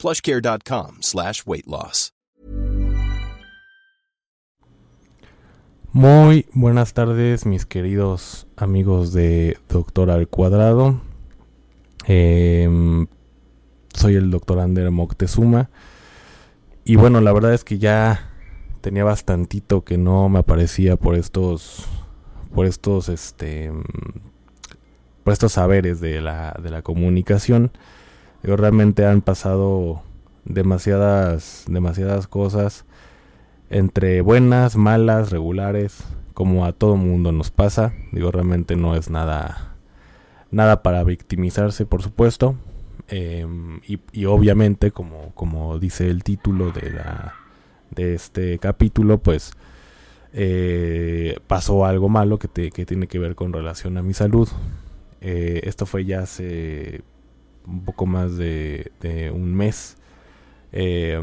plushcare.com slash weight loss. Muy buenas tardes, mis queridos amigos de Doctor al Cuadrado. Eh, soy el doctor Ander Moctezuma. Y bueno, la verdad es que ya tenía bastantito que no me aparecía por estos por estos este por estos saberes de la, de la comunicación. Yo realmente han pasado demasiadas demasiadas cosas entre buenas, malas, regulares, como a todo mundo nos pasa. Digo, realmente no es nada, nada para victimizarse, por supuesto. Em, y, obviamente, como, como dice el título de, la, de este capítulo, pues eh, pasó algo malo que, que, tiene que ver con relación a mi salud. Eh, esto fue ya hace un poco más de, de un mes. Eh,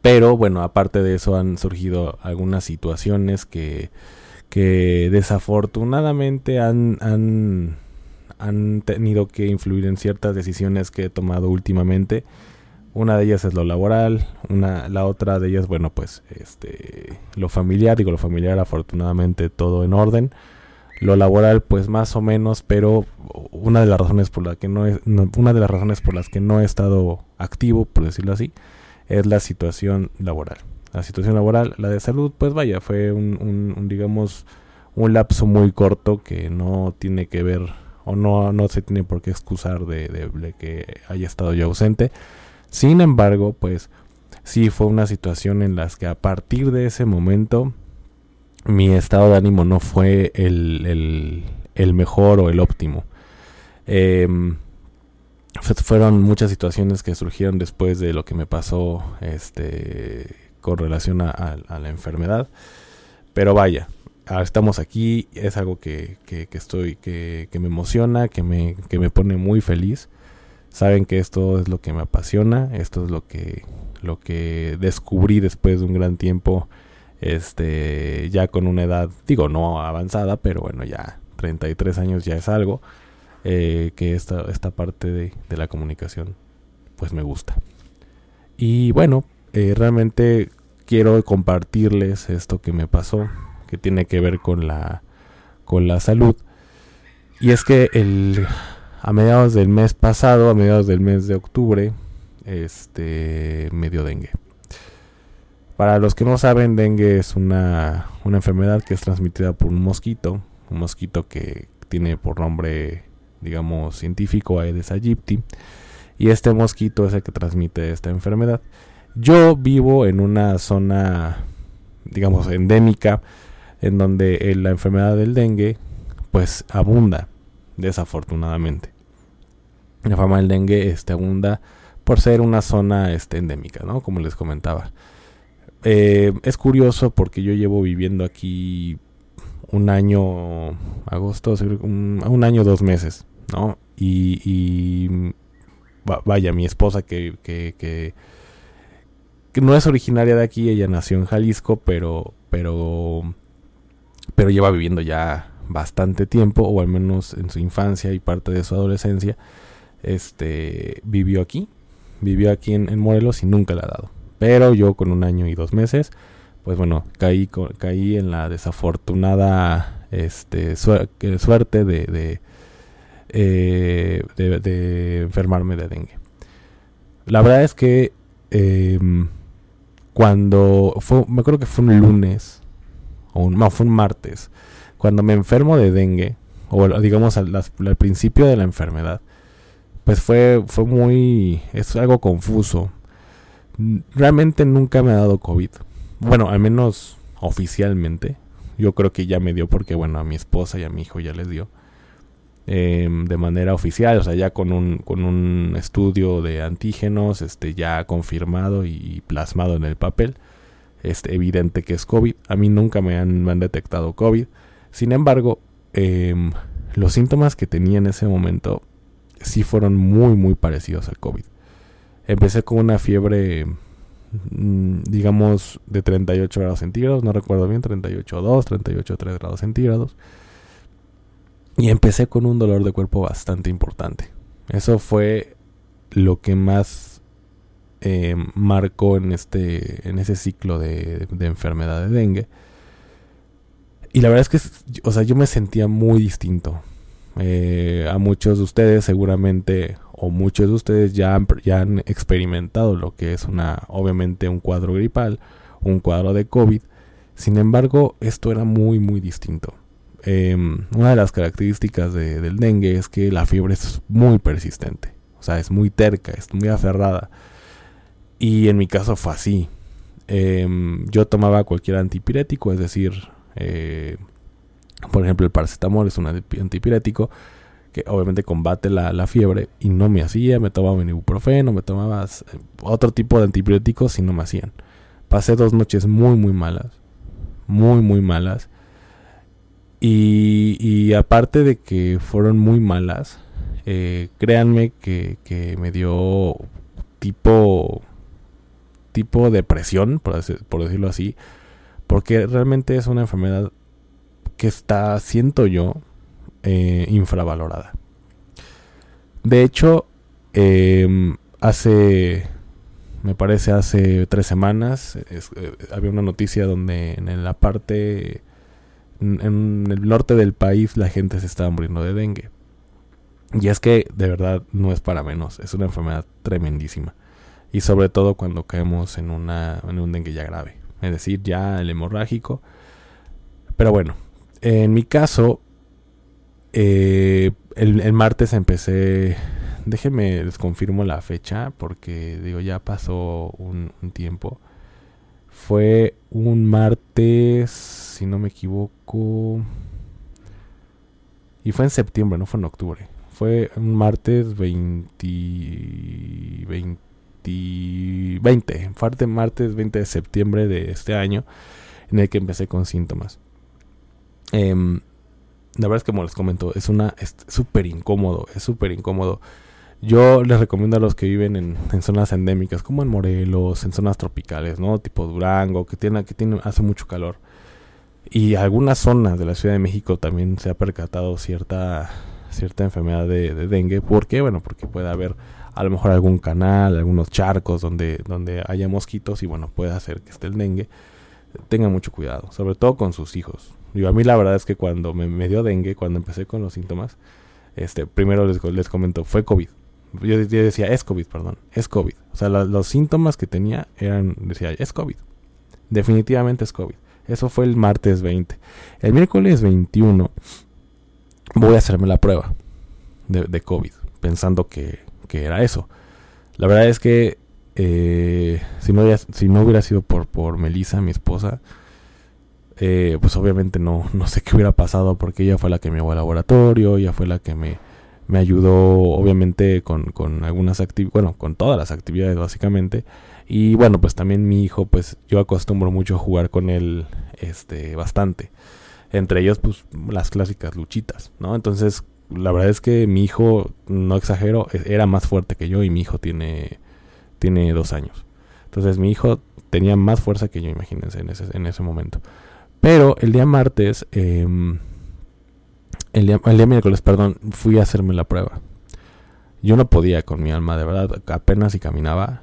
pero bueno, aparte de eso han surgido algunas situaciones que, que desafortunadamente han, han, han tenido que influir en ciertas decisiones que he tomado últimamente. Una de ellas es lo laboral, una, la otra de ellas, bueno, pues este, lo familiar, digo lo familiar afortunadamente todo en orden. Lo laboral, pues más o menos, pero una de las razones por la que no, una de las razones por las que no he estado activo, por decirlo así, es la situación laboral. La situación laboral, la de salud, pues vaya, fue un, digamos, un lapso muy corto que no tiene que ver o no, no se tiene por qué excusar de, de, que haya estado yo ausente. Sin embargo, pues sí fue una situación en la que a partir de ese momento mi estado de ánimo no fue el, el, mejor o el óptimo. Eh, fueron muchas situaciones que surgieron después de lo que me pasó este con relación a, la enfermedad pero vaya estamos aquí es algo que, que, estoy que, que, me emociona que me, que me pone muy feliz saben que esto es lo que me apasiona esto es lo que lo que descubrí después de un gran tiempo este ya con una edad digo no avanzada pero bueno ya 33 años ya es algo eh, que esta, esta parte de, la comunicación pues me gusta. Y bueno, eh, realmente quiero compartirles esto que me pasó, que tiene que ver con la, con la salud. Y es que el, a mediados del mes pasado, a mediados del mes de octubre, este, me dio dengue. Para los que no saben, dengue es una, una enfermedad que es transmitida por un mosquito, un mosquito que tiene por nombre digamos, científico Aedes aegypti. Y este mosquito es el que transmite esta enfermedad. Yo vivo en una zona, digamos, endémica, en donde eh, la enfermedad del dengue, pues, abunda, desafortunadamente. La fama del dengue este, abunda por ser una zona este, endémica, ¿no? Como les comentaba. Eh, es porque yo llevo viviendo aquí un año, agosto, un, año, dos meses. ¿no? Y, vaya, mi esposa que, que, que, no es originaria de aquí, ella nació en Jalisco, pero, pero, pero lleva viviendo ya bastante tiempo, o al menos en su infancia y parte de su adolescencia, este, vivió aquí, vivió aquí en, Morelos y nunca la ha dado. Pero yo con un año y dos meses, pues bueno, caí, caí en la desafortunada este, suerte de eh, de, enfermarme de dengue. La verdad es que em, cuando fue, me acuerdo que fue un lunes, o un, no, fue un martes, cuando me enfermo de dengue, o digamos al, al, principio de la enfermedad, pues fue, fue muy, es algo confuso. Realmente nunca me ha dado COVID. Bueno, al menos oficialmente. Yo creo que ya me dio porque, bueno, a mi esposa y a mi hijo ya les dio. em, de manera oficial, o sea, ya con un, con un estudio de antígenos este, ya confirmado y plasmado en el papel. Es evidente que es COVID. A mí nunca me han, me han detectado COVID. Sin embargo, em, los síntomas que tenía en ese momento sí fueron muy, muy parecidos al COVID. Empecé con una fiebre, mm, digamos, de 38 grados centígrados, no recuerdo bien, 38.2, 38.3 grados centígrados. Y empecé con un dolor de cuerpo bastante importante. Eso fue lo que más eh, marcó en, este, en ese ciclo de, de enfermedad de dengue y la verdad es que, o sea, yo me sentía muy distinto. Eh, a muchos de ustedes seguramente, o muchos de ustedes ya han, experimentado lo que es una, obviamente un cuadro gripal, un cuadro de COVID. Sin embargo, esto era muy, muy distinto. Em, una de las características del dengue es que la fiebre es muy persistente. O sea, es muy terca, es muy aferrada. Y en mi caso fue así. Em, yo tomaba cualquier antipirético, es decir, eh, por ejemplo, el paracetamol es un antipirético que obviamente combate la, fiebre y no me hacía, me tomaba ibuprofeno, me tomaba eh, otro tipo de antipiréticos y no me hacían. Pasé dos noches muy, muy malas, muy, muy malas. Y, aparte de que fueron muy malas, eh, créanme que, que, me dio tipo, tipo depresión, por, por decirlo así porque realmente es una enfermedad que está, siento yo, eh, infravalorada. De hecho, em, hace, me parece hace tres semanas, eh, había una noticia donde en la parte, en, el norte del país la gente se estaba muriendo de dengue. Y es que de verdad no es para menos, es una enfermedad tremendísima. Y sobre todo cuando caemos en, una, en un dengue ya grave es decir, ya el hemorrágico. Pero bueno, en mi caso, eh, el, martes empecé, déjenme les confirmo la fecha, porque digo, ya pasó un, tiempo. Fue un martes, si no me equivoco. Y fue en septiembre, no fue en octubre. Fue un martes 20, 20 20, parte martes 20 de septiembre de este año, en el que empecé con síntomas. Em, la verdad es que como les comento, es una súper incómodo, es súper incómodo. Yo les recomiendo a los que viven en, zonas endémicas, como en Morelos, en zonas tropicales, ¿no? Tipo Durango, que tiene, que tiene, hace mucho calor. Y algunas zonas de la Ciudad de México también se ha percatado cierta, cierta enfermedad de, de dengue. ¿Por qué? Bueno, porque puede haber a lo mejor algún canal, algunos charcos donde, donde haya mosquitos y bueno, puede hacer que esté el dengue. Tengan mucho cuidado, sobre todo con sus hijos. Yo a mí la verdad es que cuando me, dio dengue, cuando empecé con los síntomas, este, primero les, les comento, fue COVID. Yo, decía, es COVID, perdón, es COVID. O sea, los síntomas que tenía eran, decía, es COVID. Definitivamente es COVID. Eso fue el martes 20. El miércoles 21 voy a hacerme la prueba de, de COVID, pensando que, que era eso. La verdad es que eh, si, no, si no hubiera sido por, por Melissa, mi esposa, eh, pues obviamente no, no sé qué hubiera pasado porque ella fue la que me llevó al laboratorio, ella fue la que me, me ayudó obviamente con, con algunas actividades, bueno, con todas las actividades básicamente. Y bueno, pues también mi hijo, pues yo acostumbro mucho a jugar con él este, bastante. Entre ellos, pues las clásicas luchitas, ¿no? Entonces, la verdad es que mi hijo, no exagero, e-, era más fuerte que yo y mi hijo tiene, tiene dos años. Entonces mi hijo tenía más fuerza que yo, imagínense, en ese, en ese momento. Pero el día martes, em, el, día, el día miércoles, perdón, fui a hacerme la prueba. Yo no podía con mi alma, de verdad, apenas y caminaba.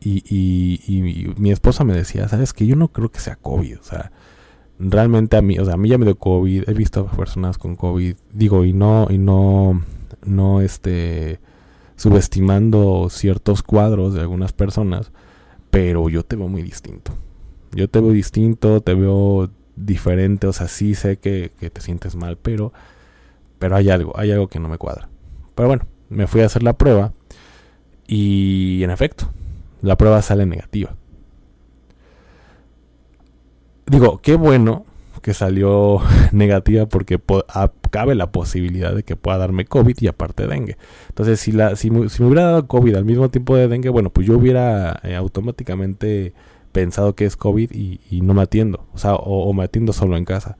Y, y, mi esposa me decía, sabes que yo no creo que sea COVID, o sea, realmente a mí, o sea, a mí ya me dio COVID, he visto personas con COVID, digo, y no, y no, no, este, subestimando ciertos cuadros de algunas personas, pero yo te veo muy distinto. Yo te veo distinto, te veo diferente, o sea, sí sé que, que te sientes mal, pero, pero hay algo, hay algo que no me cuadra. Pero bueno, me fui a hacer la prueba y en efecto, la prueba sale negativa digo, qué bueno que salió negativa porque cabe la posibilidad de que pueda darme COVID y aparte dengue. Entonces, si, me, hubiera dado COVID al mismo tiempo de dengue, bueno, pues yo hubiera eh, automáticamente pensado que es COVID y, no me atiendo, o sea, o, me atiendo solo en casa.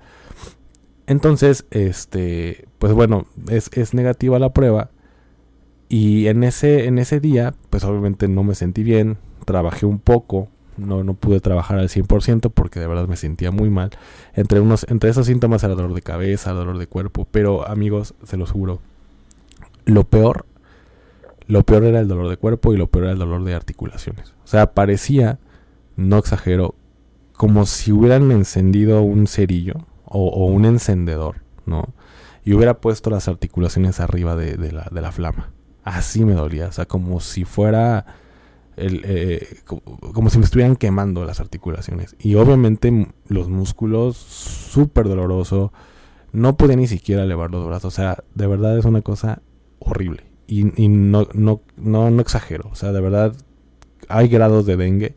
Entonces, este, pues bueno, es, es negativa la prueba. Y en ese, en ese día, pues obviamente no me sentí bien, trabajé un poco, no, no pude trabajar al 100% porque de verdad me sentía muy mal. Entre, unos, entre esos síntomas era dolor de cabeza, dolor de cuerpo, pero amigos, se los juro, lo peor, lo peor era el dolor de cuerpo y lo peor era el dolor de articulaciones. O sea, parecía no exagero, como si hubieran encendido un cerillo o, un encendedor, ¿no? Y hubiera puesto las articulaciones arriba de, la, de la flama. Así me dolía, o sea, como si fuera... El, eh, como, si me estuvieran quemando las articulaciones. Y obviamente los músculos, súper doloroso. No pude ni siquiera elevar los brazos. O sea, de verdad es una cosa horrible. Y, y no, no, no, no exagero. O sea, de verdad hay grados de dengue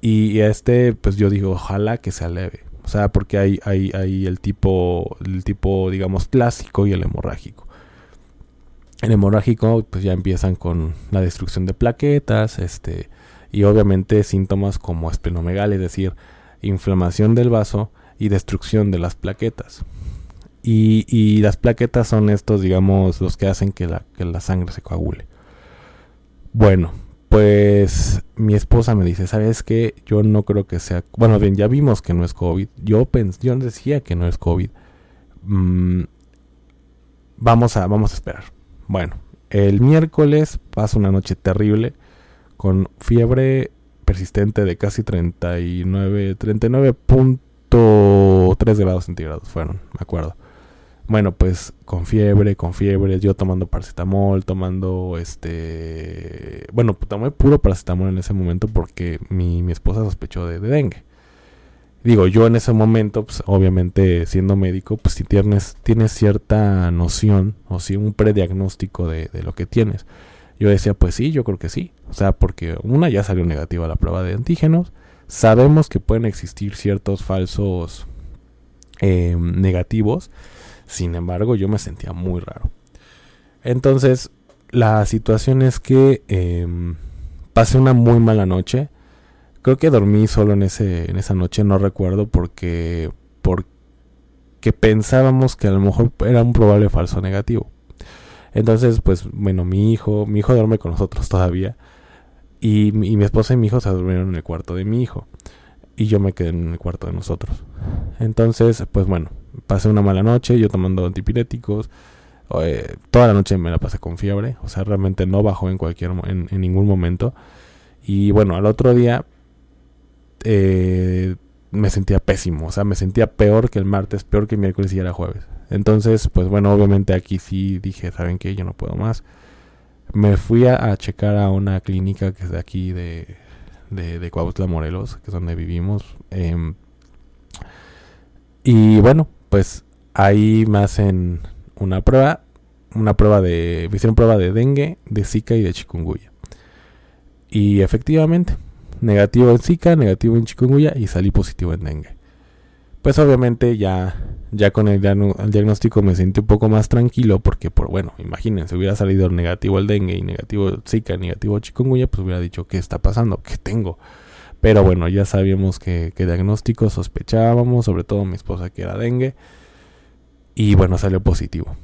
y este, pues yo digo, ojalá que se aleve. O sea, porque hay, hay, hay el tipo, el tipo, digamos, clásico y el hemorrágico. El hemorrágico, pues ya empiezan con la destrucción de plaquetas, este, y obviamente síntomas como esplenomegalia, es decir, inflamación del vaso y destrucción de las plaquetas. Y, y, las plaquetas son estos, digamos, los que hacen que la, que la sangre se coagule. Bueno, pues mi esposa me dice, ¿sabes qué? Yo no creo que sea... Bueno, bien, ya vimos que no es COVID. Yo, pens yo decía que no es COVID. Mm, vamos, a, vamos a esperar. Bueno, el miércoles pasa una noche terrible con fiebre persistente de casi 39, 39.3 grados centígrados fueron, me acuerdo. Bueno, pues con fiebre, con fiebre, yo tomando paracetamol, tomando este... Bueno, tomé puro paracetamol en ese momento porque mi, mi esposa sospechó de, dengue. Digo, yo en ese momento, pues obviamente siendo médico, pues si tienes, tienes cierta noción o si un prediagnóstico de, de lo que tienes. Yo decía, pues sí, yo creo que sí. O sea, porque una ya salió negativa la prueba de antígenos. Sabemos que pueden existir ciertos falsos eh, negativos sin embargo, yo me sentía muy raro. Entonces, la situación es que em, pasé una muy mala noche. Creo que dormí solo en, ese, en esa noche, no recuerdo porque, porque pensábamos que a lo mejor era un probable falso negativo. Entonces, pues bueno, mi hijo, mi hijo duerme con nosotros todavía. Y, y mi esposa y mi hijo se durmieron en el cuarto de mi hijo. Y yo me quedé en el cuarto de nosotros. Entonces, pues bueno, pasé una mala noche, yo tomando antipiréticos. Eh, toda la noche me la pasé con fiebre, o sea, realmente no bajó en cualquier en, ningún momento. Y bueno, al otro día eh, me sentía pésimo, o sea, me sentía peor que el martes, peor que el miércoles y era jueves. Entonces, pues bueno, obviamente aquí sí dije, ¿saben qué? Yo no puedo más. Me fui a, checar a una clínica que es de aquí de, de, de Morelos, que es donde vivimos. Em, y bueno, pues ahí me hacen una prueba, una prueba de, me hicieron prueba de dengue, de zika y de chikungunya. Y efectivamente, negativo en zika, negativo en chikungunya y salí positivo en dengue. Pues obviamente ya, ya con el, diagnóstico me sentí un poco más tranquilo porque, por bueno, imagínense, hubiera salido negativo el dengue y negativo el zika, negativo chikungunya, pues hubiera dicho, ¿qué está pasando? ¿Qué tengo? Pero bueno, ya sabíamos que, diagnóstico sospechábamos, sobre todo mi esposa que era dengue. Y bueno, salió positivo.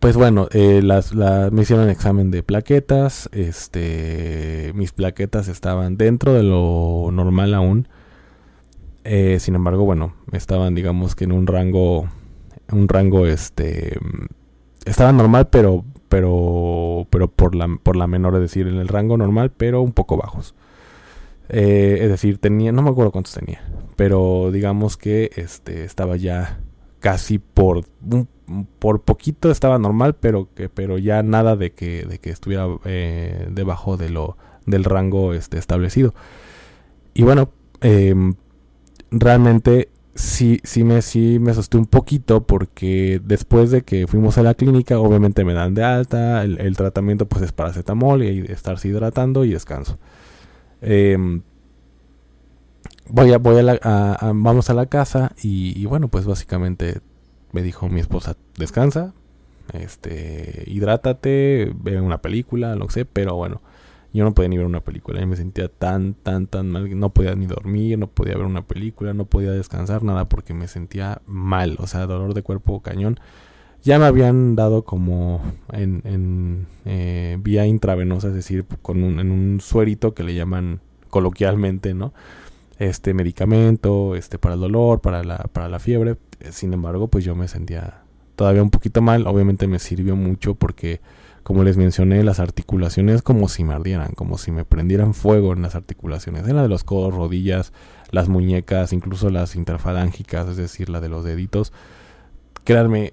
pues bueno, eh, las, me hicieron examen de plaquetas. Este, mis plaquetas estaban dentro de lo normal aún. Eh, sin embargo, bueno, estaban digamos que en un rango, un rango, este, estaba normal, pero pero pero por la, por la menor, es decir, en el rango normal, pero un poco bajos. Eh, es decir, tenía, no me acuerdo cuántos tenía, pero digamos que este estaba ya casi por por poquito estaba normal, pero que pero ya nada de que de que estuviera eh, debajo de lo del rango este establecido. Y bueno, em, realmente sí, sí me, sí me asusté un poquito porque después de que fuimos a la clínica, obviamente me dan de alta, el, tratamiento pues es paracetamol y estarse hidratando y descanso. Em, voy a, voy a, la, vamos a la casa y, bueno, pues básicamente me dijo mi esposa, descansa, este, hidrátate, ve una película, que sé, pero bueno, yo no podía ni ver una película, y me sentía tan, tan, tan mal, no podía ni dormir, no podía ver una película, no podía descansar, nada, porque me sentía mal, o sea, dolor de cuerpo cañón. Ya me habían dado como en, en eh, vía intravenosa, es decir, con un, en un suerito que le llaman coloquialmente, ¿no? Este medicamento, este para el dolor, para la, para la fiebre. Sin embargo, pues yo me sentía todavía un poquito mal. Obviamente me sirvió mucho porque, como les mencioné, las articulaciones como si me ardieran, como si me prendieran fuego en las articulaciones. En la de los codos, rodillas, las muñecas, incluso las interfalángicas, es decir, la de los deditos. Créanme,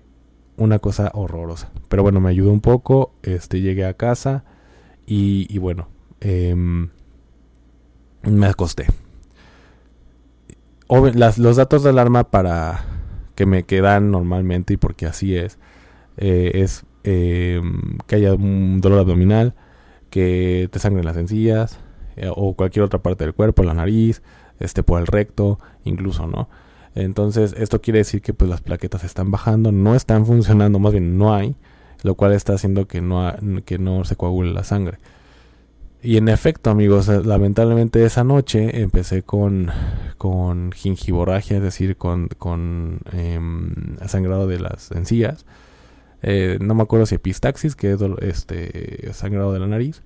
una cosa horrorosa. Pero bueno, me ayudó un poco. Este, llegué a casa y, bueno, em, me acosté. los datos de alarma para que me quedan normalmente y porque así es, eh, es em, que haya un dolor abdominal, que te sangren las encías eh, o cualquier otra parte del cuerpo, la nariz, este por el recto, incluso, ¿no? Entonces, esto quiere decir que pues las plaquetas están bajando, no están funcionando, más bien no hay, lo cual está haciendo que no, que no se coagule la sangre. Y en efecto, amigos, eh, lamentablemente esa noche empecé con, con gingivorragia, es decir, con, con em, sangrado de las encías. Eh, no me acuerdo si epistaxis, que es este sangrado de la nariz.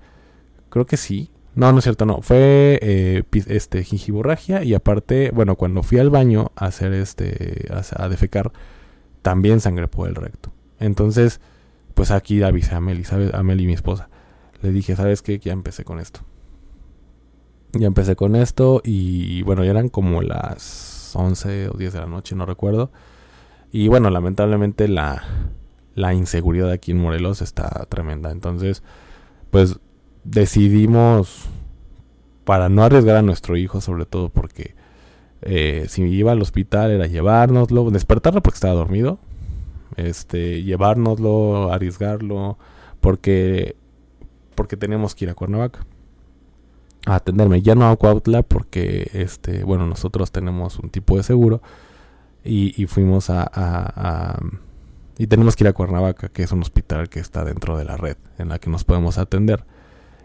Creo que sí, no, no es cierto, no. Fue eh, este gingivorragia y aparte, bueno, cuando fui al baño a hacer este, a, defecar, también sangré por el recto. Entonces, pues aquí avisé a Meli, ¿sabes? A Meli, mi esposa. Le dije, ¿sabes qué? Ya empecé con esto. Ya empecé con esto y bueno, ya eran como las 11 o 10 de la noche, no recuerdo. Y bueno, lamentablemente la, la inseguridad aquí en Morelos está tremenda. Entonces, pues decidimos, para no arriesgar a nuestro hijo, sobre todo porque eh, si iba al hospital era llevárnoslo, despertarlo porque estaba dormido, este, llevárnoslo, arriesgarlo, porque, porque tenemos que ir a Cuernavaca a atenderme. Ya no a Cuautla porque, este, bueno, nosotros tenemos un tipo de seguro y, y fuimos a, a, y tenemos que ir a Cuernavaca, que es un hospital que está dentro de la red en la que nos podemos atender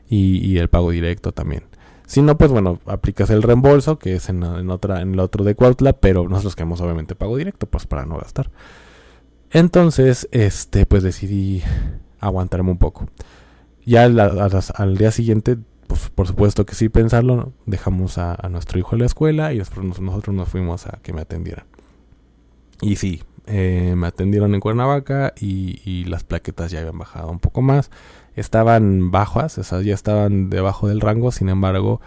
y, el pago directo también. Si no, pues bueno, aplicas el reembolso, que es en, otra, en el otro de Cuautla, pero nosotros queremos obviamente pago directo, pues para no gastar. Entonces, este, pues decidí aguantarme un poco. Ya al, día siguiente, pues por supuesto que sí pensarlo, dejamos a, nuestro hijo en la escuela y después nosotros nos fuimos a que me atendieran. Y sí, eh, me atendieron en Cuernavaca y, las plaquetas ya habían bajado un poco más estaban bajas, esas ya estaban debajo del rango, sin embargo,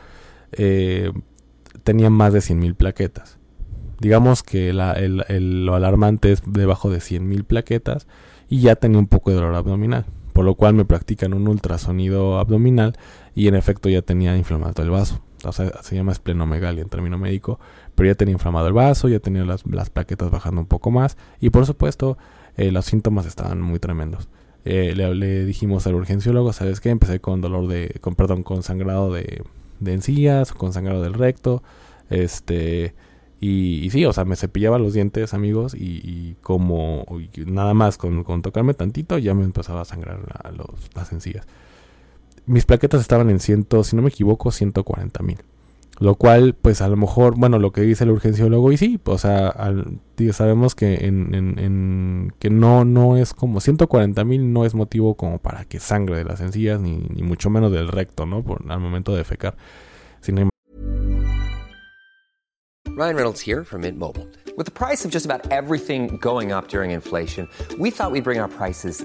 eh, tenían más de 100.000 plaquetas. Digamos que lo alarmante es debajo de 100.000 plaquetas y ya tenía un poco de dolor abdominal, por lo cual me practican un ultrasonido abdominal y en efecto ya tenía inflamado el vaso. O sea, se llama esplenomegalia en término médico, pero ya tenía inflamado el vaso, ya tenía las, plaquetas bajando un poco más y por supuesto eh, los síntomas estaban muy tremendos. Eh, le, dijimos al urgenciólogo, ¿sabes qué? Empecé con dolor de, con, perdón, con sangrado de, de encías, con sangrado del recto, este, y, sí, o sea, me cepillaba los dientes, amigos, y, como nada más con, tocarme tantito ya me empezaba a sangrar las encías. Mis plaquetas estaban en ciento, si no me equivoco, 140 mil. Lo cual, pues a lo mejor, bueno, lo que dice el urgenciólogo, y sí, o sea, al, sabemos que en, en, que no, no es como 140 mil no es motivo como para que sangre de las encías, ni, ni mucho menos del recto, ¿no? Por, al momento de fecar. Sino... Ryan Reynolds here from Mint Mobile. With the price of just about everything going up during inflation, we thought we'd bring our prices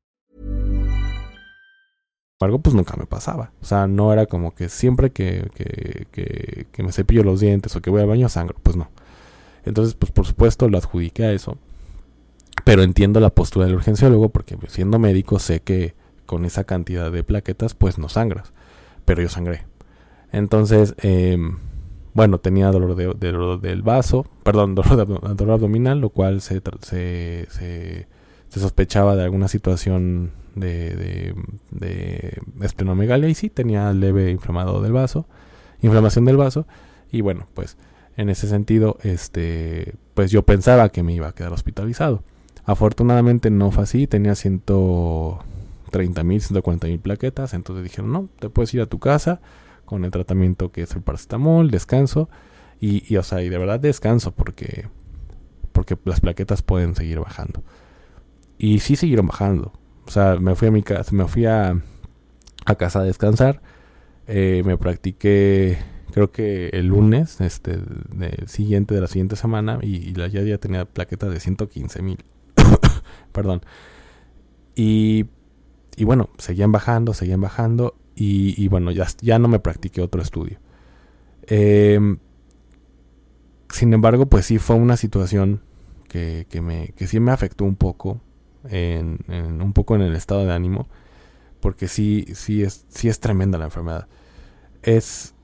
Embargo, pues nunca me pasaba. O sea, no era como que siempre que, que, que, me cepillo los dientes o que voy al baño sangro. Pues no. Entonces, pues por supuesto lo adjudiqué a eso. Pero entiendo la postura del urgenciólogo porque pues, siendo médico sé que con esa cantidad de plaquetas pues no sangras. Pero yo sangré. Entonces, eh, bueno, tenía dolor, de, dolor del vaso, perdón, dolor, de, dolor abdominal, lo cual se, se, se, sospechaba de alguna situación de, de, de esplenomegalia y sí, tenía leve inflamado del vaso, inflamación del vaso y bueno, pues en ese sentido, este, pues yo pensaba que me iba a quedar hospitalizado. Afortunadamente no fue así, tenía 130 mil, 140 mil plaquetas, entonces dijeron, no, te puedes ir a tu casa con el tratamiento que es el paracetamol, descanso, y, y o sea, y de verdad descanso porque, porque las plaquetas pueden seguir bajando. Y sí siguieron bajando. O sea, me fui a mi casa, me fui a, a casa a descansar, eh, me practiqué creo que el lunes este del siguiente de la siguiente semana y, la, ya, ya tenía plaqueta de 115 mil. Perdón. Y, y bueno seguían bajando seguían bajando y, y bueno ya, ya no me practiqué otro estudio. Eh, sin embargo pues sí fue una situación que, que, me, que sí me afectó un poco en, un poco en el estado de ánimo porque sí sí es sí es tremenda la enfermedad es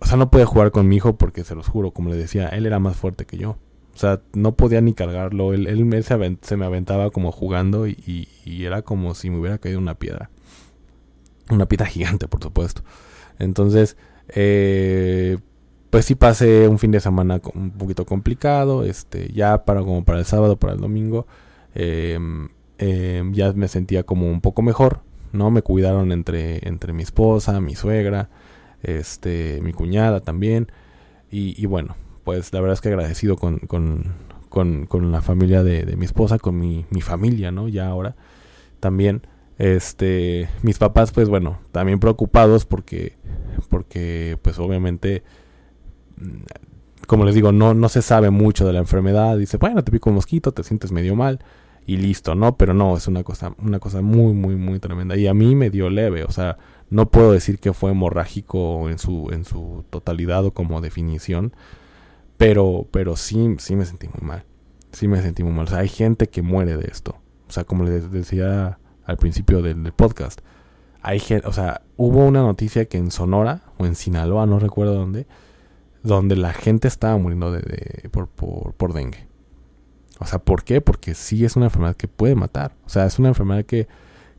o sea, no pude jugar con mi hijo porque se los juro, como le decía, él era más fuerte que yo. O sea, no podía ni cargarlo. Él, se, me aventaba como jugando y, era como si me hubiera caído una piedra. Una piedra gigante, por supuesto. Entonces, eh, pues sí pasé un fin de semana un poquito complicado. Este, ya para como para el sábado, para el domingo, eh, eh, ya me sentía como un poco mejor. ¿no? Me cuidaron entre, entre mi esposa, mi suegra este, mi cuñada también. Y, y, bueno, pues la verdad es que agradecido con, con, con, con la familia de, de, mi esposa, con mi, mi familia, ¿no? Ya ahora también. Este, mis papás, pues bueno, también preocupados porque, porque pues obviamente, como les digo, no, no se sabe mucho de la enfermedad. Dice, bueno, te pico un mosquito, te sientes medio mal y listo, ¿no? Pero no, es una cosa, una cosa muy, muy, muy tremenda. Y a mí me dio leve, o sea, no puedo decir que fue hemorrágico en su, en su totalidad o como definición, pero, pero sí, sí me sentí muy mal. Sí me sentí muy mal. O sea, hay gente que muere de esto. O sea, como les decía al principio del, podcast, hay gente, o sea, hubo una noticia que en Sonora o en Sinaloa, no recuerdo dónde, donde la gente estaba muriendo de, de por, por, por dengue. O sea, ¿por qué? Porque sí es una enfermedad que puede matar. O sea, es una enfermedad que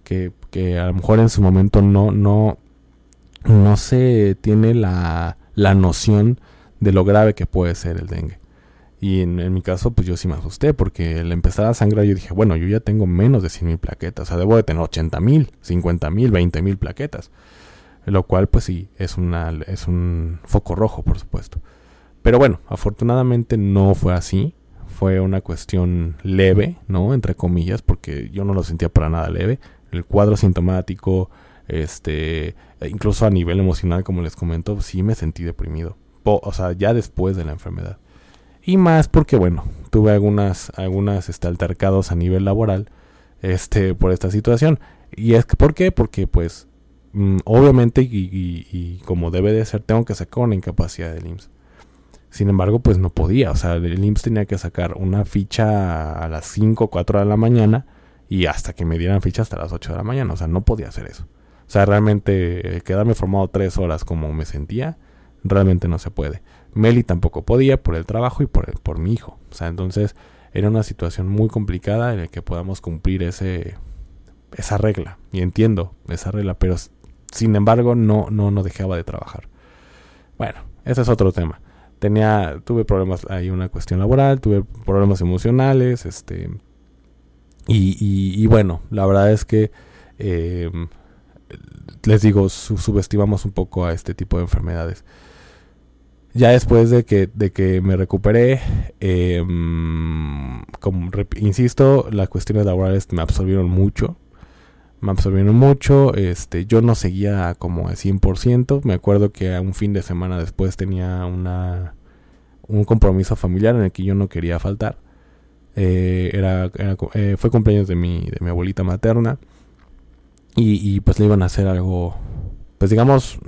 que, que a lo mejor en su momento no, no, no se tiene la, la noción de lo grave que puede ser el dengue. Y en, mi caso, pues yo sí me asusté porque al empezar a sangrar yo dije, bueno, yo ya tengo menos de 100 mil plaquetas, o sea, debo de tener 80 mil, 50 mil, 20 mil plaquetas. Lo cual, pues sí, es, una, es un foco rojo, por supuesto. Pero bueno, afortunadamente no fue así. Fue una cuestión leve, ¿no? Entre comillas, porque yo no lo sentía para nada leve el cuadro sintomático, este, incluso a nivel emocional, como les comento, sí me sentí deprimido. O sea, ya después de la enfermedad. Y más porque, bueno, tuve algunas, algunas este, altercados a nivel laboral, este, por esta situación. Y es que, ¿por qué? Porque, pues, mmm, obviamente, y, y, y, como debe de ser, tengo que sacar una incapacidad del IMSS. Sin embargo, pues no podía. O sea, el IMSS tenía que sacar una ficha a las 5 o 4 de la mañana y hasta que me dieran ficha hasta las 8 de la mañana. O sea, no podía hacer eso. O sea, realmente eh, quedarme formado tres horas como me sentía, realmente no se puede. Meli tampoco podía por el trabajo y por, el, por mi hijo. O sea, entonces era una situación muy complicada en la que podamos cumplir ese, esa regla. Y entiendo esa regla, pero sin embargo no, no, no dejaba de trabajar. Bueno, ese es otro tema. Tenía, tuve problemas, hay una cuestión laboral, tuve problemas emocionales, este, y, y, bueno, la verdad es que eh, les digo, su, subestimamos un poco a este tipo de enfermedades. Ya después de que, de que me recuperé, eh, como insisto, las cuestiones laborales me absorbieron mucho. Me absorbieron mucho, este, yo no seguía como al 100%, me acuerdo que un fin de semana después tenía una, un compromiso familiar en el que yo no quería faltar, eh, era, eh, fue cumpleaños de mi, de mi abuelita materna, y, pues le iban a hacer algo, pues digamos,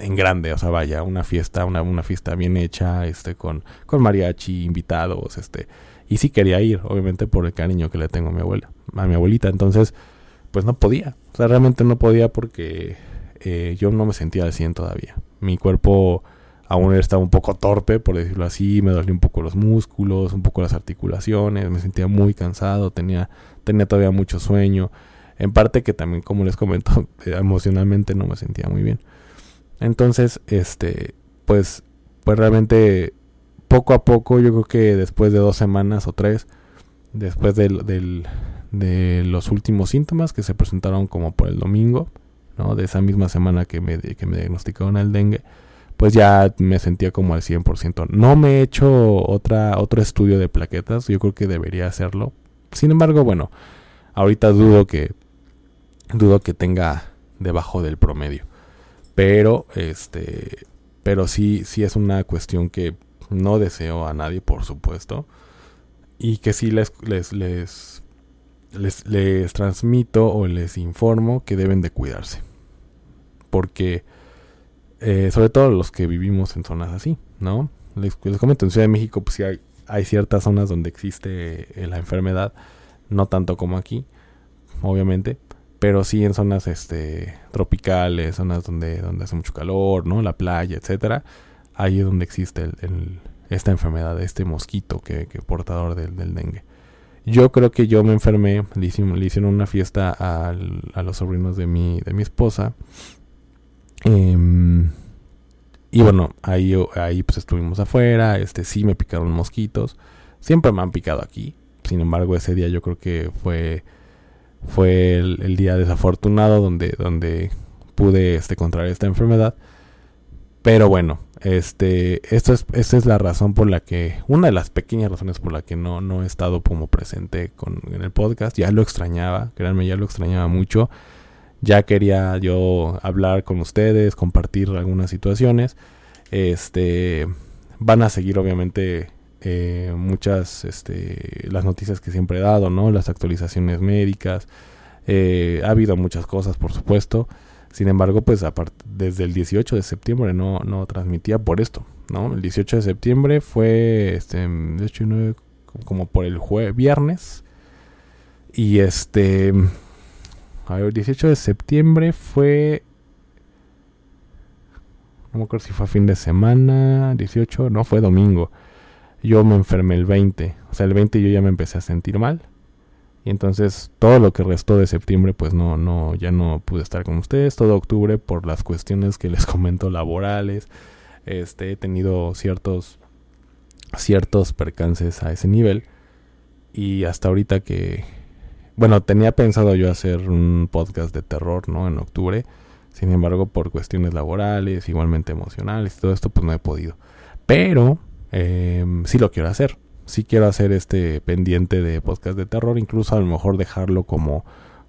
en grande, o sea, vaya, una fiesta, una, una fiesta bien hecha, este, con, con mariachi, invitados, este, y sí quería ir, obviamente por el cariño que le tengo a mi abuela, a mi abuelita, entonces pues no podía. O sea, realmente no podía porque eh, yo no me sentía al 100 todavía. Mi cuerpo aún estaba un poco torpe, por decirlo así, me dolía un poco los músculos, un poco las articulaciones, me sentía muy cansado, tenía, tenía todavía mucho sueño. En parte que también, como les comento, emocionalmente no me sentía muy bien. Entonces, este, pues, pues realmente poco a poco, yo creo que después de dos semanas o tres, después del, de los últimos síntomas que se presentaron como por el domingo, ¿no? De esa misma semana que me, que me diagnosticaron el dengue, pues ya me sentía como al 100%. No me he hecho otra, otro estudio de plaquetas, yo creo que debería hacerlo. Sin embargo, bueno, ahorita dudo que, dudo que tenga debajo del promedio. Pero, este, pero sí, sí es una cuestión que no deseo a nadie, por supuesto. Y que sí les, les, les les, les transmito o les informo que deben de cuidarse. Porque, eh, sobre todo los que vivimos en zonas así, ¿no? Les, comento, en Ciudad de México, pues sí hay, ciertas zonas donde existe eh, la enfermedad, no tanto como aquí, obviamente, pero sí en zonas este tropicales, zonas donde, donde hace mucho calor, ¿no? La playa, etcétera, ahí es donde existe el, esta enfermedad, este mosquito que, que portador del, del dengue. Yo creo que yo me enfermé, le hicieron, una fiesta a los sobrinos de mi, de mi esposa. Em, y bueno, ahí, ahí pues estuvimos afuera, este sí me picaron mosquitos. Siempre me han picado aquí. Sin embargo, ese día yo creo que fue fue el, día desafortunado donde donde pude este contraer esta enfermedad. Pero bueno, este, esto es, esta es la razón por la que, una de las pequeñas razones por la que no, no he estado como presente con, en el podcast. Ya lo extrañaba, créanme, ya lo extrañaba mucho. Ya quería yo hablar con ustedes, compartir algunas situaciones. Este, van a seguir obviamente eh, muchas, este, las noticias que siempre he dado, ¿no? Las actualizaciones médicas. Eh, ha habido muchas cosas, por supuesto. Sin embargo, pues desde el 18 de septiembre no, no transmitía por esto, ¿no? El 18 de septiembre fue, este, de hecho, como por el jueves, viernes. Y este, a ver, el 18 de septiembre fue, no me acuerdo si fue fin de semana, 18, no, fue domingo. Yo me enfermé el 20, o sea, el 20 yo ya me empecé a sentir mal. Y entonces todo lo que restó de septiembre pues no, no, ya no pude estar con ustedes. Todo octubre por las cuestiones que les comento laborales. Este, he tenido ciertos, ciertos percances a ese nivel. Y hasta ahorita que, bueno, tenía pensado yo hacer un podcast de terror, ¿no? En octubre. Sin embargo, por cuestiones laborales, igualmente emocionales todo esto, pues no he podido. Pero eh, sí lo quiero hacer si quiero hacer este pendiente de podcast de terror, incluso a lo mejor dejarlo como,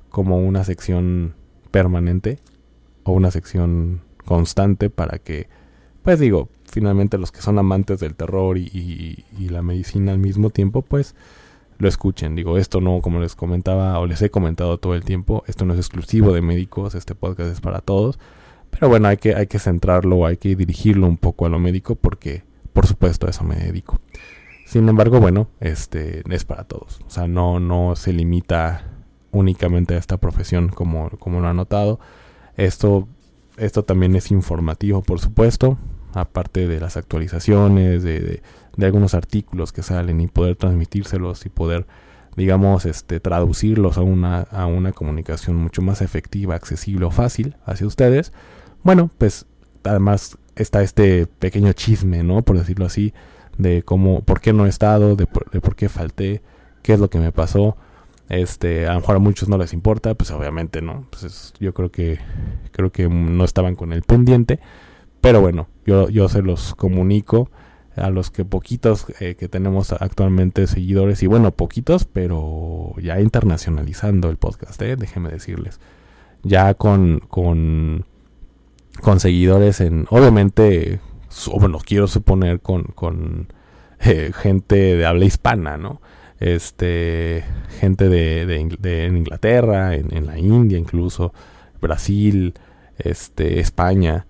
como una sección permanente o una sección constante para que, pues digo, finalmente los que son amantes del terror y, la medicina al mismo tiempo, pues lo escuchen. Digo, esto no, como les comentaba o les he comentado todo el tiempo, esto no es exclusivo de médicos, este podcast es para todos. Pero bueno, hay que, hay que centrarlo, hay que dirigirlo un poco a lo médico porque, por supuesto, a eso me dedico. Sin embargo, bueno, este es para todos. O sea, no, no se limita únicamente a esta profesión como, como lo ha notado. Esto, esto también es informativo, por supuesto, aparte de las actualizaciones, de, de, algunos artículos que salen y poder transmitírselos y poder, digamos, este, traducirlos a una, a una comunicación mucho más efectiva, accesible o fácil hacia ustedes. Bueno, pues además está este pequeño chisme, ¿no? Por decirlo así, de cómo, por qué no he estado, de por, qué falté, qué es lo que me pasó. Este, a lo mejor a muchos no les importa, pues obviamente no. Pues yo creo que creo que no estaban con el pendiente, pero bueno, yo, yo se los comunico a los que poquitos eh, que tenemos actualmente seguidores y bueno, poquitos, pero ya internacionalizando el podcast, ¿eh? déjenme decirles. ya con, con, con seguidores en, obviamente, bueno, quiero suponer con, con eh, gente de habla hispana, ¿no? Este, gente de, de, Inglaterra, en, en, la India incluso, Brasil, este, España,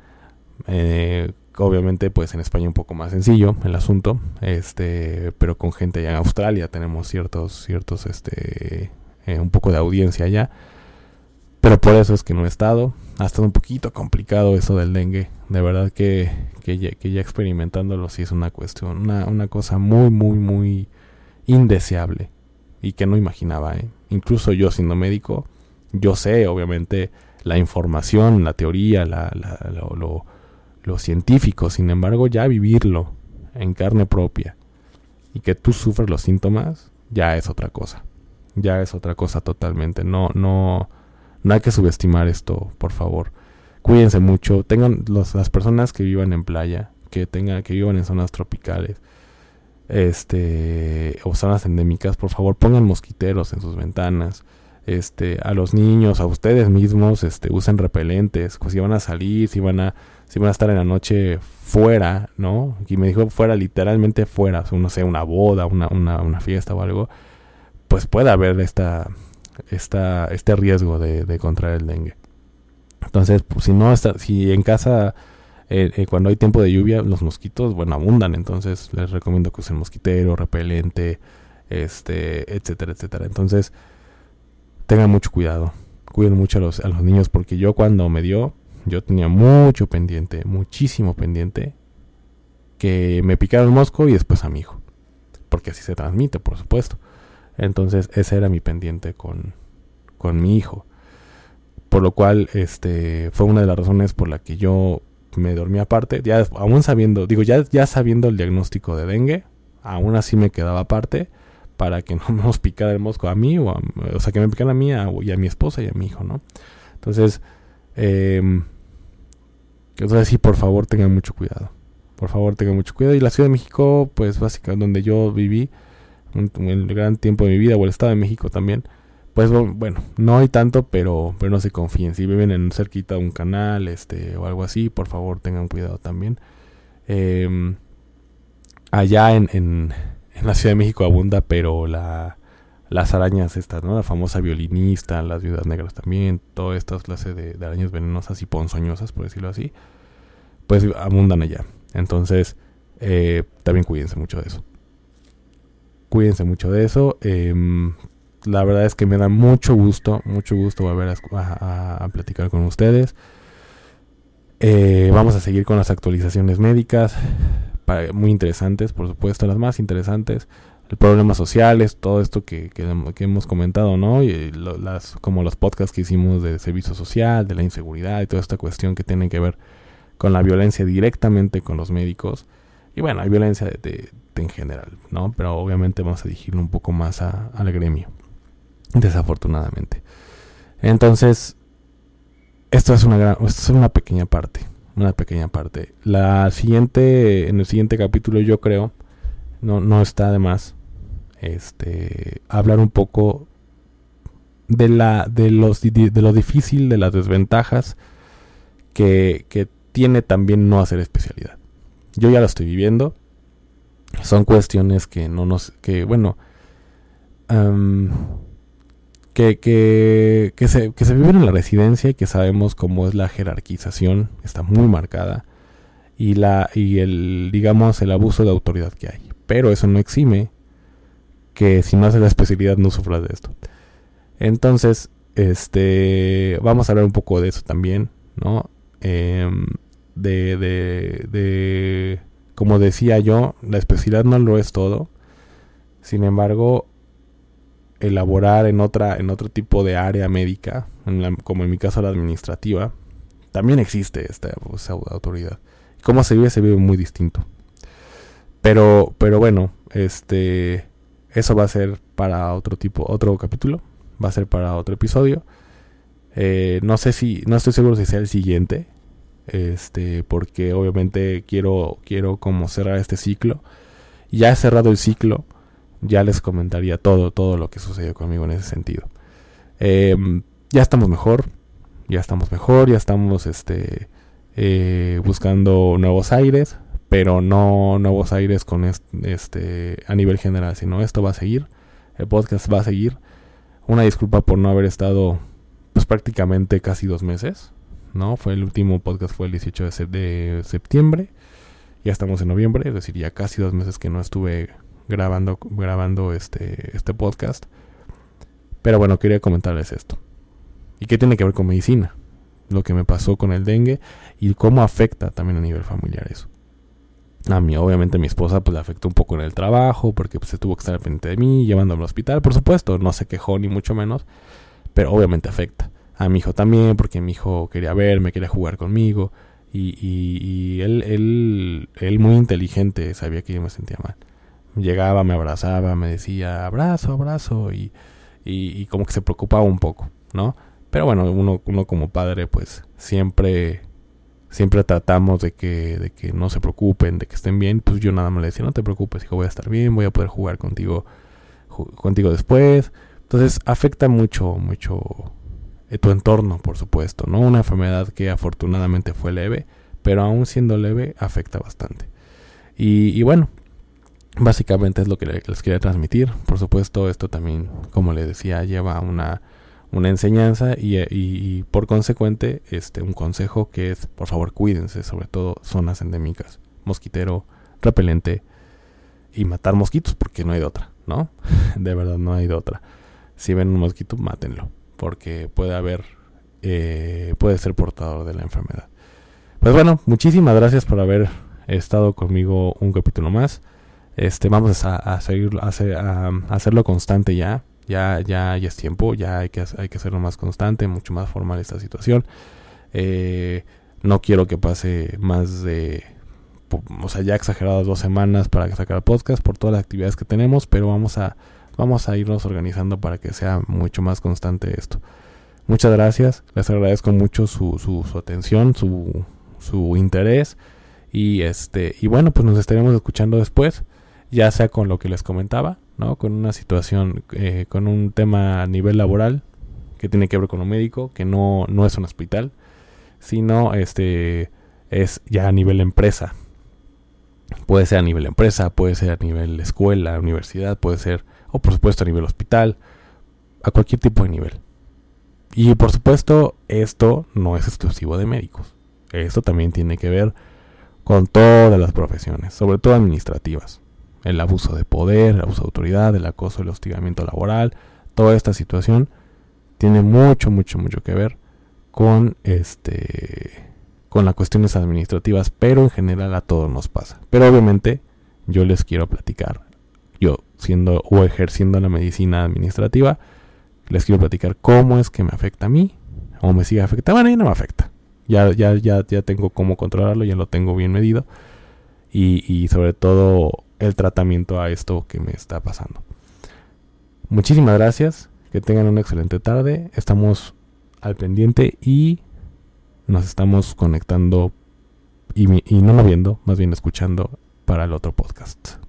eh, obviamente pues en España un poco más sencillo el asunto, este, pero con gente allá en Australia tenemos ciertos, ciertos, este, eh, un poco de audiencia allá. Pero por eso es que no he estado. Ha estado un poquito complicado eso del dengue. De verdad que, que, ya, que experimentándolo sí es una cuestión, una, una, cosa muy, muy, muy indeseable. Y que no imaginaba. ¿eh? Incluso yo siendo médico, yo sé obviamente la información, la teoría, la, la, lo, lo, lo científico. Sin embargo, ya vivirlo en carne propia y que tú sufres los síntomas, ya es otra cosa. Ya es otra cosa totalmente. No, no no hay que subestimar esto, por favor. Cuídense mucho. Tengan las personas que vivan en playa, que tengan, que vivan en zonas tropicales, este, o zonas endémicas, por favor, pongan mosquiteros en sus ventanas. Este, a los niños, a ustedes mismos, este, usen repelentes, pues si van a salir, si van a, si van a estar en la noche fuera, ¿no? Y me dijo fuera, literalmente fuera, no sé, una boda, una, una, una fiesta o algo, pues puede haber esta, esta, este riesgo de, contraer el dengue. Entonces, pues, si no está, si en casa eh, eh, cuando hay tiempo de lluvia los mosquitos, bueno, abundan, entonces les recomiendo que usen mosquitero, repelente, este, etcétera, etcétera. Entonces, tengan mucho cuidado, cuiden mucho a los, a los niños porque yo cuando me dio, yo tenía mucho pendiente, muchísimo pendiente que me picara el mosco y después a mi hijo, porque así se transmite, por supuesto. Entonces ese era mi pendiente con, con mi hijo. Por lo cual, este, fue una de las razones por la que yo me dormí aparte. Ya, aún sabiendo, digo, ya, ya sabiendo el diagnóstico de dengue, aún así me quedaba aparte para que no nos picara el mosco a mí, o, o sea, que me picara a mí y a mi esposa y a mi hijo, ¿no? Entonces, eh, entonces sí, por favor, tengan mucho cuidado. Por favor, tengan mucho cuidado. Y la Ciudad de México, pues básicamente donde yo viví, el gran tiempo de mi vida, o el Estado de México también, pues bueno, no hay tanto, pero, pero no se confíen. Si viven en cerquita de un canal este, o algo así, por favor tengan cuidado también. Em, allá en, en, la Ciudad de México abunda, pero la, las arañas estas, ¿no? La famosa violinista, las viudas negras también, todas estas clases de, de arañas venenosas y ponzoñosas, por decirlo así, pues abundan allá. Entonces, eh, también cuídense mucho de eso. Cuídense mucho de eso. Em, la verdad es que me da mucho gusto, mucho gusto volver a, platicar con ustedes. Eh, vamos a seguir con las actualizaciones médicas, muy interesantes, por supuesto, las más interesantes. Problemas sociales, todo esto que, que, hemos comentado, ¿no? Y las, como los podcasts que hicimos de servicio social, de la inseguridad y toda esta cuestión que tiene que ver con la violencia directamente con los médicos. Y bueno, hay violencia de, en general, ¿no? Pero obviamente vamos a dirigirlo un poco más al gremio, desafortunadamente. Entonces, esto es una gran, esto es una pequeña parte, una pequeña parte. La siguiente, en el siguiente capítulo, yo creo, no, no está de más, este, hablar un poco de la, de los, de lo difícil, de las desventajas que, que tiene también no hacer especialidad. Yo ya lo estoy viviendo son cuestiones que no nos, que bueno, que, que, que, se, que se viven en la residencia y que sabemos cómo es la jerarquización, está muy marcada, y, la, y el, digamos, el abuso de autoridad que hay. Pero eso no exime que si no haces la especialidad no sufras de esto. Entonces, este, vamos a hablar un poco de eso también, ¿no? Em, de, de, de como decía yo, la especialidad no lo es todo. Sin embargo, elaborar en otra en otro tipo de área médica, como en mi caso la administrativa, también existe esta autoridad. Cómo se vive se vive muy distinto. Pero pero bueno, este eso va a ser para otro tipo, otro capítulo, va a ser para otro episodio. Eh, no sé si, no estoy seguro si sea el siguiente, este, porque obviamente quiero, quiero como cerrar este ciclo. Ya he cerrado el ciclo, ya les comentaría todo, todo lo que sucedió conmigo en ese sentido. Em, ya estamos mejor, ya estamos mejor, ya estamos este, eh, buscando nuevos aires, pero no nuevos aires con este, a nivel general, sino esto va a seguir, el podcast va a seguir. Una disculpa por no haber estado pues prácticamente casi dos meses, ¿no? Fue el último podcast fue el 18 de, septiembre, ya estamos en noviembre, es decir, ya casi dos meses que no estuve grabando, grabando este, este podcast. Pero bueno, quería comentarles esto. ¿Y qué tiene que ver con medicina? Lo que me pasó con el dengue y cómo afecta también a nivel familiar eso. A mí, obviamente, mi esposa pues le afectó un poco en el trabajo porque pues, se tuvo que estar pendiente de mí, llevándome al hospital, por supuesto, no se quejó ni mucho menos, pero obviamente afecta. A mi hijo también, porque mi hijo quería verme, quería jugar conmigo, y, y, él, él, él muy inteligente sabía que yo me sentía mal. Llegaba, me abrazaba, me decía abrazo, abrazo, y, y, como que se preocupaba un poco, ¿no? Pero bueno, uno, uno como padre, pues siempre, siempre tratamos de que, de que no se preocupen, de que estén bien. Pues yo nada más le decía, no te preocupes, hijo, voy a estar bien, voy a poder jugar contigo, contigo después. Entonces afecta mucho, mucho tu entorno, por supuesto, ¿no? Una enfermedad que afortunadamente fue leve, pero aún siendo leve afecta bastante. Y, y bueno, básicamente es lo que les quería transmitir. Por supuesto, esto también, como les decía, lleva una una enseñanza y, por consecuente este un consejo que es por favor cuídense sobre todo zonas endémicas mosquitero repelente y matar mosquitos porque no hay de otra no de verdad no hay de otra si ven un mosquito mátenlo porque puede haber eh, puede ser portador de la enfermedad. Pues bueno muchísimas gracias por haber estado conmigo un capítulo más. Este vamos a, a seguir a, hacerlo constante ya. Ya, ya, ya es tiempo, ya hay que, hay que hacerlo más constante, mucho más formal esta situación. Eh, no quiero que pase más de, o sea, ya exageradas dos semanas para sacar podcast por todas las actividades que tenemos, pero vamos a, vamos a irnos organizando para que sea mucho más constante esto. Muchas gracias, les agradezco mucho su, su, su atención, su, su interés y este y bueno pues nos estaremos escuchando después ya sea con lo que les comentaba ¿no? Con una situación, eh, con un tema a nivel laboral que tiene que ver con lo médico, que no, no es un hospital, sino este es ya a nivel empresa. Puede ser a nivel empresa, puede ser a nivel escuela, universidad, puede ser, o por supuesto a nivel hospital, a cualquier tipo de nivel. Y por supuesto, esto no es exclusivo de médicos. Esto también tiene que ver con todas las profesiones, sobre todo administrativas el abuso de poder, el abuso de autoridad, el acoso, el hostigamiento laboral, toda esta situación tiene mucho, mucho, mucho que ver con este con las cuestiones administrativas, pero en general a todos nos pasa. Pero obviamente yo les quiero platicar, yo siendo o ejerciendo la medicina administrativa, les quiero platicar cómo es que me afecta a mí, o me sigue afectando, bueno, ya no me afecta. Ya, ya, ya, ya tengo cómo controlarlo, ya lo tengo bien medido. Y, y sobre todo el tratamiento a esto que me está pasando. Muchísimas gracias, que tengan una excelente tarde, estamos al pendiente y nos estamos conectando y, y no moviendo, más bien escuchando para el otro podcast.